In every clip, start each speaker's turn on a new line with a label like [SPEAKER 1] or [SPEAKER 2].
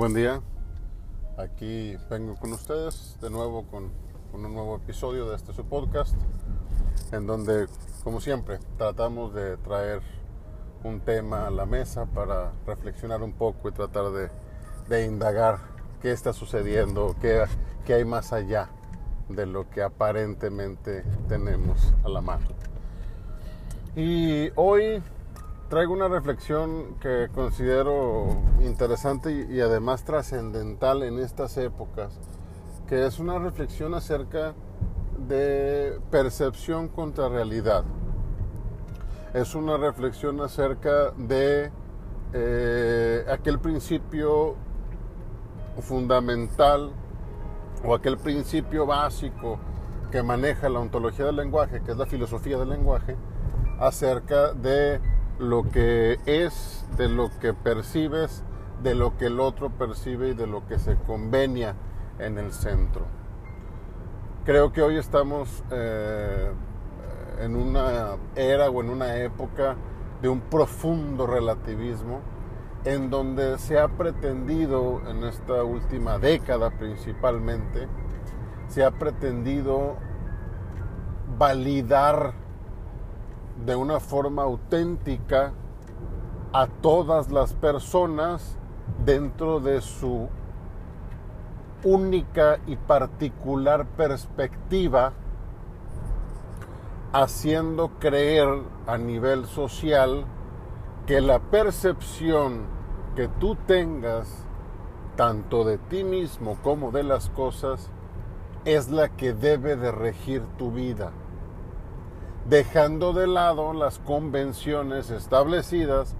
[SPEAKER 1] Buen día, aquí vengo con ustedes de nuevo con, un nuevo episodio de este su podcast, en donde, como siempre, tratamos de traer un tema a la mesa para reflexionar un poco y tratar de, de indagar qué está sucediendo, qué, qué hay más allá de lo que aparentemente tenemos a la mano. Y hoy traigo una reflexión que considero interesante y, además trascendental en estas épocas, que es una reflexión acerca de percepción contra realidad. Es una reflexión acerca de eh, aquel principio fundamental o aquel principio básico que maneja la ontología del lenguaje, que es la filosofía del lenguaje, acerca de lo que es, de lo que percibes, de lo que el otro percibe y de lo que se convenia en el centro. Creo que hoy estamos eh, en una era o en una época de un profundo relativismo en donde se ha pretendido en esta última década principalmente, se ha pretendido validar de una forma auténtica a todas las personas dentro de su única y particular perspectiva, haciendo creer a nivel social que la percepción que tú tengas tanto de ti mismo como de las cosas es la que debe de regir tu vida dejando de lado las convenciones establecidas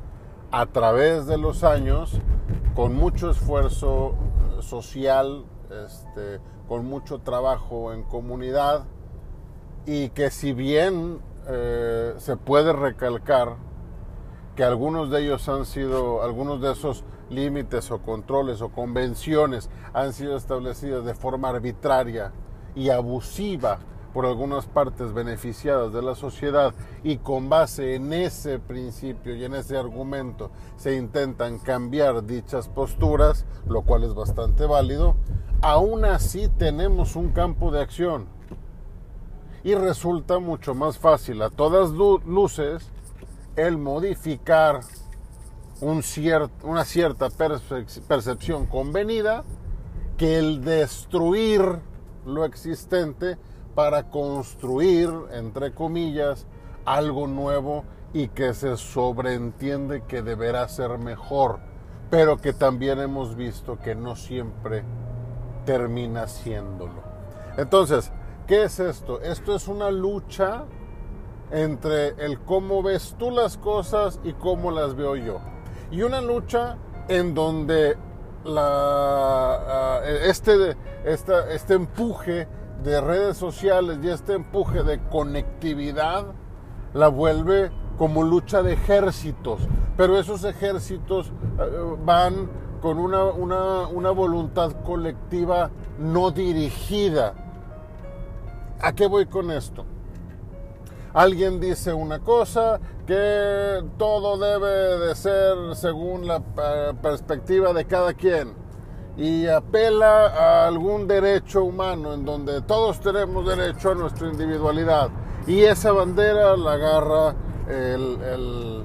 [SPEAKER 1] a través de los años con mucho esfuerzo social, este, con mucho trabajo en comunidad y que si bien eh, se puede recalcar que algunos de ellos han sido, algunos de esos límites o controles o convenciones han sido establecidas de forma arbitraria y abusiva por algunas partes beneficiadas de la sociedad y con base en ese principio y en ese argumento se intentan cambiar dichas posturas, lo cual es bastante válido, aún así tenemos un campo de acción. Y resulta mucho más fácil a todas luces el modificar un una cierta percepción convenida que el destruir lo existente para construir, entre comillas, algo nuevo y que se sobreentiende que deberá ser mejor, pero que también hemos visto que no siempre termina siéndolo. Entonces, ¿qué es esto? Esto es una lucha entre el cómo ves tú las cosas y cómo las veo yo. Y una lucha en donde la, ah, este, este empuje de redes sociales y este empuje de conectividad la vuelve como lucha de ejércitos, pero esos ejércitos eh, van con una, una, voluntad colectiva no dirigida. ¿A qué voy con esto? Alguien dice una cosa, que todo debe de ser según la eh, perspectiva de cada quien y apela a algún derecho humano en donde todos tenemos derecho a nuestra individualidad. Y esa bandera la agarra el,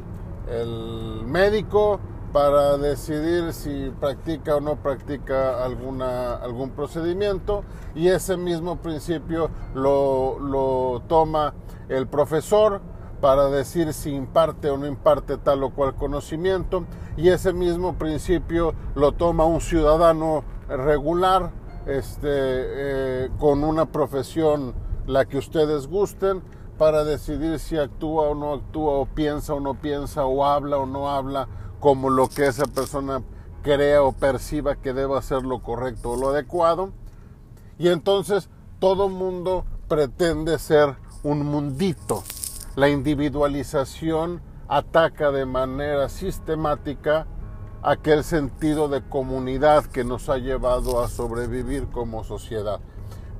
[SPEAKER 1] médico para decidir si practica o no practica alguna, algún procedimiento y ese mismo principio lo, lo toma el profesor para decir si imparte o no imparte tal o cual conocimiento y ese mismo principio lo toma un ciudadano regular este, eh, con una profesión la que ustedes gusten para decidir si actúa o no actúa o piensa o no piensa o habla o no habla como lo que esa persona crea o perciba que deba ser lo correcto o lo adecuado. Y entonces todo mundo pretende ser un mundito la individualización ataca de manera sistemática aquel sentido de comunidad que nos ha llevado a sobrevivir como sociedad.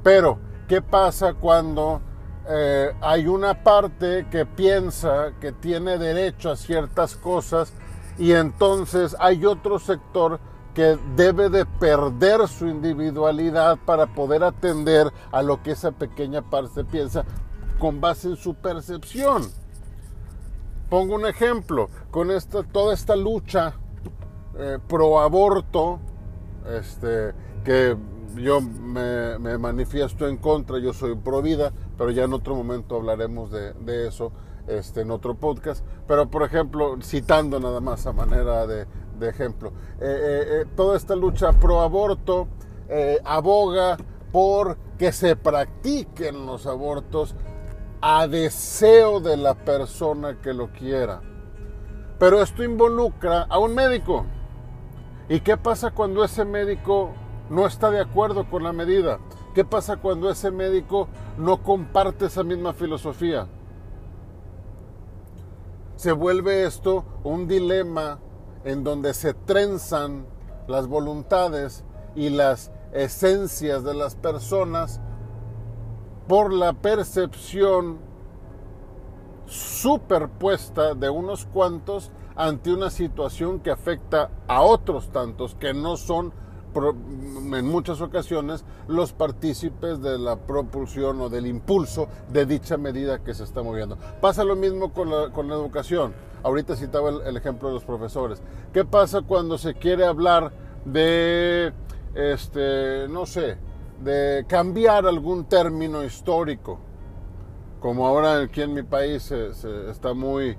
[SPEAKER 1] Pero, ¿qué pasa cuando eh, hay una parte que piensa que tiene derecho a ciertas cosas y entonces hay otro sector que debe de perder su individualidad para poder atender a lo que esa pequeña parte piensa con base en su percepción. Pongo un ejemplo, con esta, toda esta lucha eh, pro aborto, este, que yo me, manifiesto en contra, yo soy pro vida, pero ya en otro momento hablaremos de, eso este, en otro podcast. Pero por ejemplo, citando nada más a manera de, ejemplo, eh, eh, toda esta lucha pro aborto aboga por que se practiquen los abortos a deseo de la persona que lo quiera. Pero esto involucra a un médico. ¿Y qué pasa cuando ese médico no está de acuerdo con la medida? ¿Qué pasa cuando ese médico no comparte esa misma filosofía? Se vuelve esto un dilema en donde se trenzan las voluntades y las esencias de las personas por la percepción superpuesta de unos cuantos ante una situación que afecta a otros tantos que no son en muchas ocasiones los partícipes de la propulsión o del impulso de dicha medida que se está moviendo. Pasa lo mismo con la, educación. Ahorita citaba el, ejemplo de los profesores. ¿Qué pasa cuando se quiere hablar de, este, no sé, de cambiar algún término histórico, como ahora aquí en mi país está muy,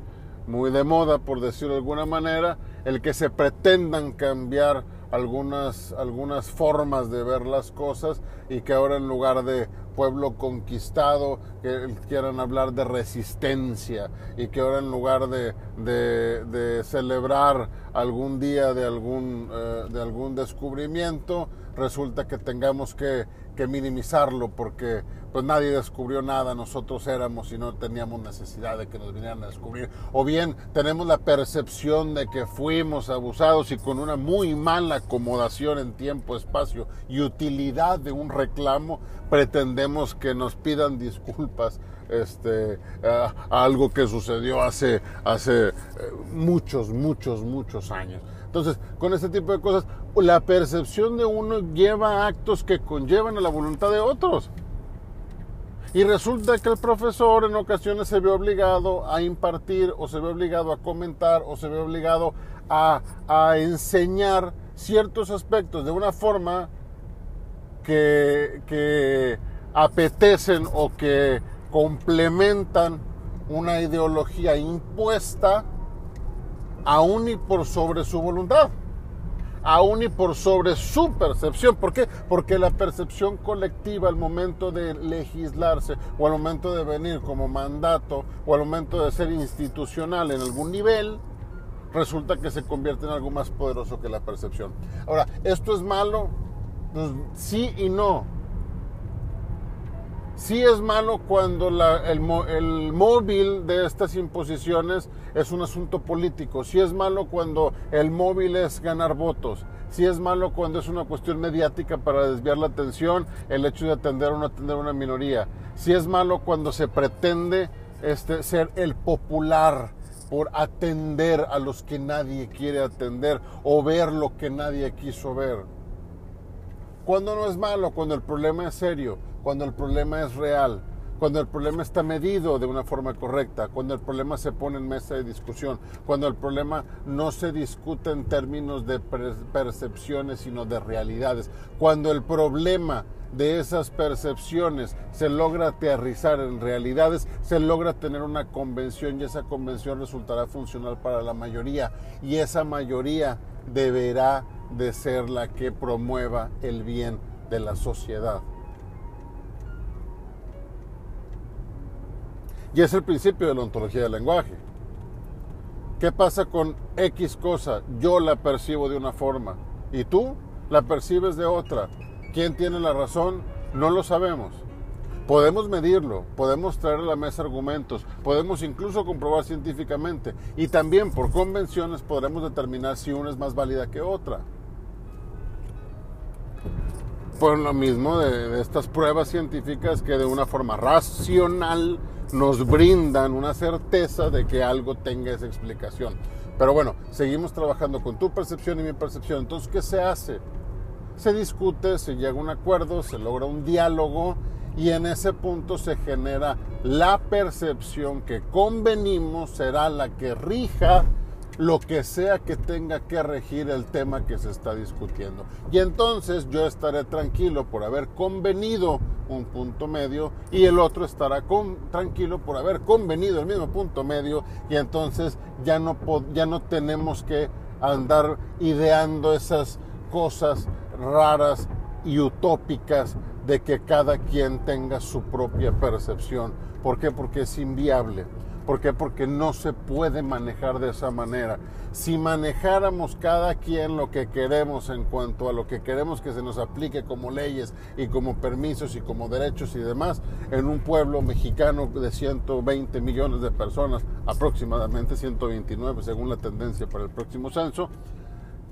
[SPEAKER 1] muy de moda, por decirlo de alguna manera, el que se pretendan cambiar algunas, algunas formas de ver las cosas y que ahora en lugar de pueblo conquistado que quieran hablar de resistencia y que ahora en lugar de, de, celebrar algún día de algún, eh, de algún descubrimiento resulta que tengamos que, minimizarlo porque pues nadie descubrió nada, nosotros éramos y no teníamos necesidad de que nos vinieran a descubrir. O bien tenemos la percepción de que fuimos abusados y con una muy mala acomodación en tiempo, espacio y utilidad de un reclamo, pretendemos que nos pidan disculpas este, a, algo que sucedió hace, hace eh, muchos, muchos, muchos años. Entonces, con este tipo de cosas, la percepción de uno lleva actos que conllevan a la voluntad de otros. Y resulta que el profesor en ocasiones se ve obligado a impartir o se ve obligado a comentar o se ve obligado a, enseñar ciertos aspectos de una forma que apetecen o que complementan una ideología impuesta aún y por sobre su voluntad, aún y por sobre su percepción. ¿Por qué? Porque la percepción colectiva al momento de legislarse o al momento de venir como mandato o al momento de ser institucional en algún nivel, resulta que se convierte en algo más poderoso que la percepción. Ahora, ¿esto es malo? Pues sí y no. Sí es malo cuando el, móvil de estas imposiciones es un asunto político. Sí es malo cuando el móvil es ganar votos. Sí es malo cuando es una cuestión mediática para desviar la atención, el hecho de atender o no atender a una minoría. Sí es malo cuando se pretende este, ser el popular por atender a los que nadie quiere atender o ver lo que nadie quiso ver. Cuando no es malo, cuando el problema es serio, cuando el problema es real, cuando el problema está medido de una forma correcta, cuando el problema se pone en mesa de discusión, cuando el problema no se discute en términos de percepciones, sino de realidades, cuando el problema de esas percepciones se logra aterrizar en realidades, se logra tener una convención y esa convención resultará funcional para la mayoría y esa mayoría deberá de ser la que promueva el bien de la sociedad. Y es el principio de la ontología del lenguaje. ¿Qué pasa con X cosa? Yo la percibo de una forma y tú la percibes de otra. ¿Quién tiene la razón? No lo sabemos. Podemos medirlo, podemos traer a la mesa argumentos, podemos incluso comprobar científicamente y también por convenciones podremos determinar si una es más válida que otra. Por lo mismo de, de estas pruebas científicas que de una forma racional nos brindan una certeza de que algo tenga esa explicación. Pero bueno, seguimos trabajando con tu percepción y mi percepción. Entonces, ¿qué se hace? Se discute, se llega a un acuerdo, se logra un diálogo y en ese punto se genera la percepción que convenimos será la que rija lo que sea que tenga que regir el tema que se está discutiendo. Y entonces yo estaré tranquilo por haber convenido un punto medio y el otro estará tranquilo por haber convenido el mismo punto medio y entonces ya no, ya no tenemos que andar ideando esas cosas raras y utópicas de que cada quien tenga su propia percepción. ¿Por qué? Porque es inviable ¿Por qué? Porque no se puede manejar de esa manera. Si manejáramos cada quien lo que queremos en cuanto a lo que queremos que se nos aplique como leyes y como permisos y como derechos y demás, en un pueblo mexicano de 120 millones de personas, aproximadamente 129 según la tendencia para el próximo censo,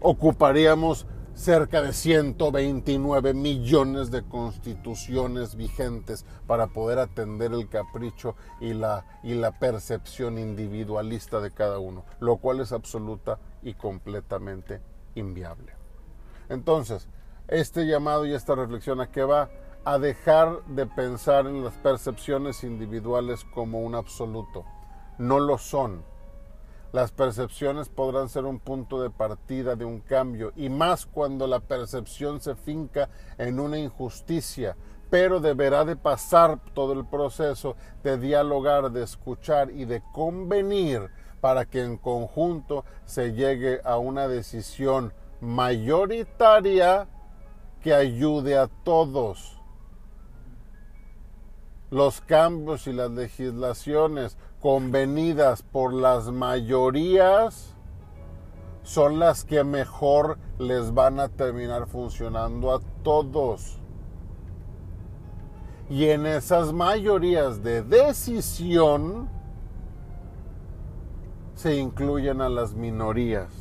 [SPEAKER 1] ocuparíamos cerca de 129 millones de constituciones vigentes para poder atender el capricho y la, y la percepción individualista de cada uno, lo cual es absoluta y completamente inviable. Entonces, este llamado y esta reflexión a qué va? A dejar de pensar en las percepciones individuales como un absoluto. No lo son las percepciones podrán ser un punto de partida de un cambio, y más cuando la percepción se finca en una injusticia, pero deberá de pasar todo el proceso de dialogar, de escuchar y de convenir para que en conjunto se llegue a una decisión mayoritaria que ayude a todos. Los cambios y las legislaciones convenidas por las mayorías son las que mejor les van a terminar funcionando a todos. Y en esas mayorías de decisión se incluyen a las minorías.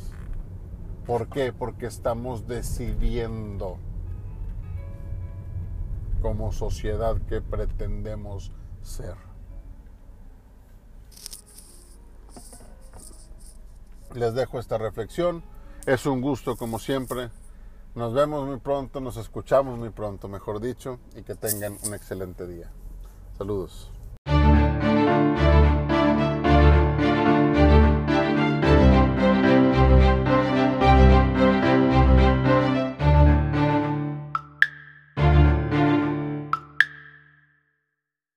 [SPEAKER 1] ¿Por qué? Porque estamos decidiendo como sociedad que pretendemos ser. les dejo esta reflexión. Es un gusto como siempre. Nos vemos muy pronto, nos escuchamos muy pronto, mejor dicho, y que tengan un excelente día. Saludos.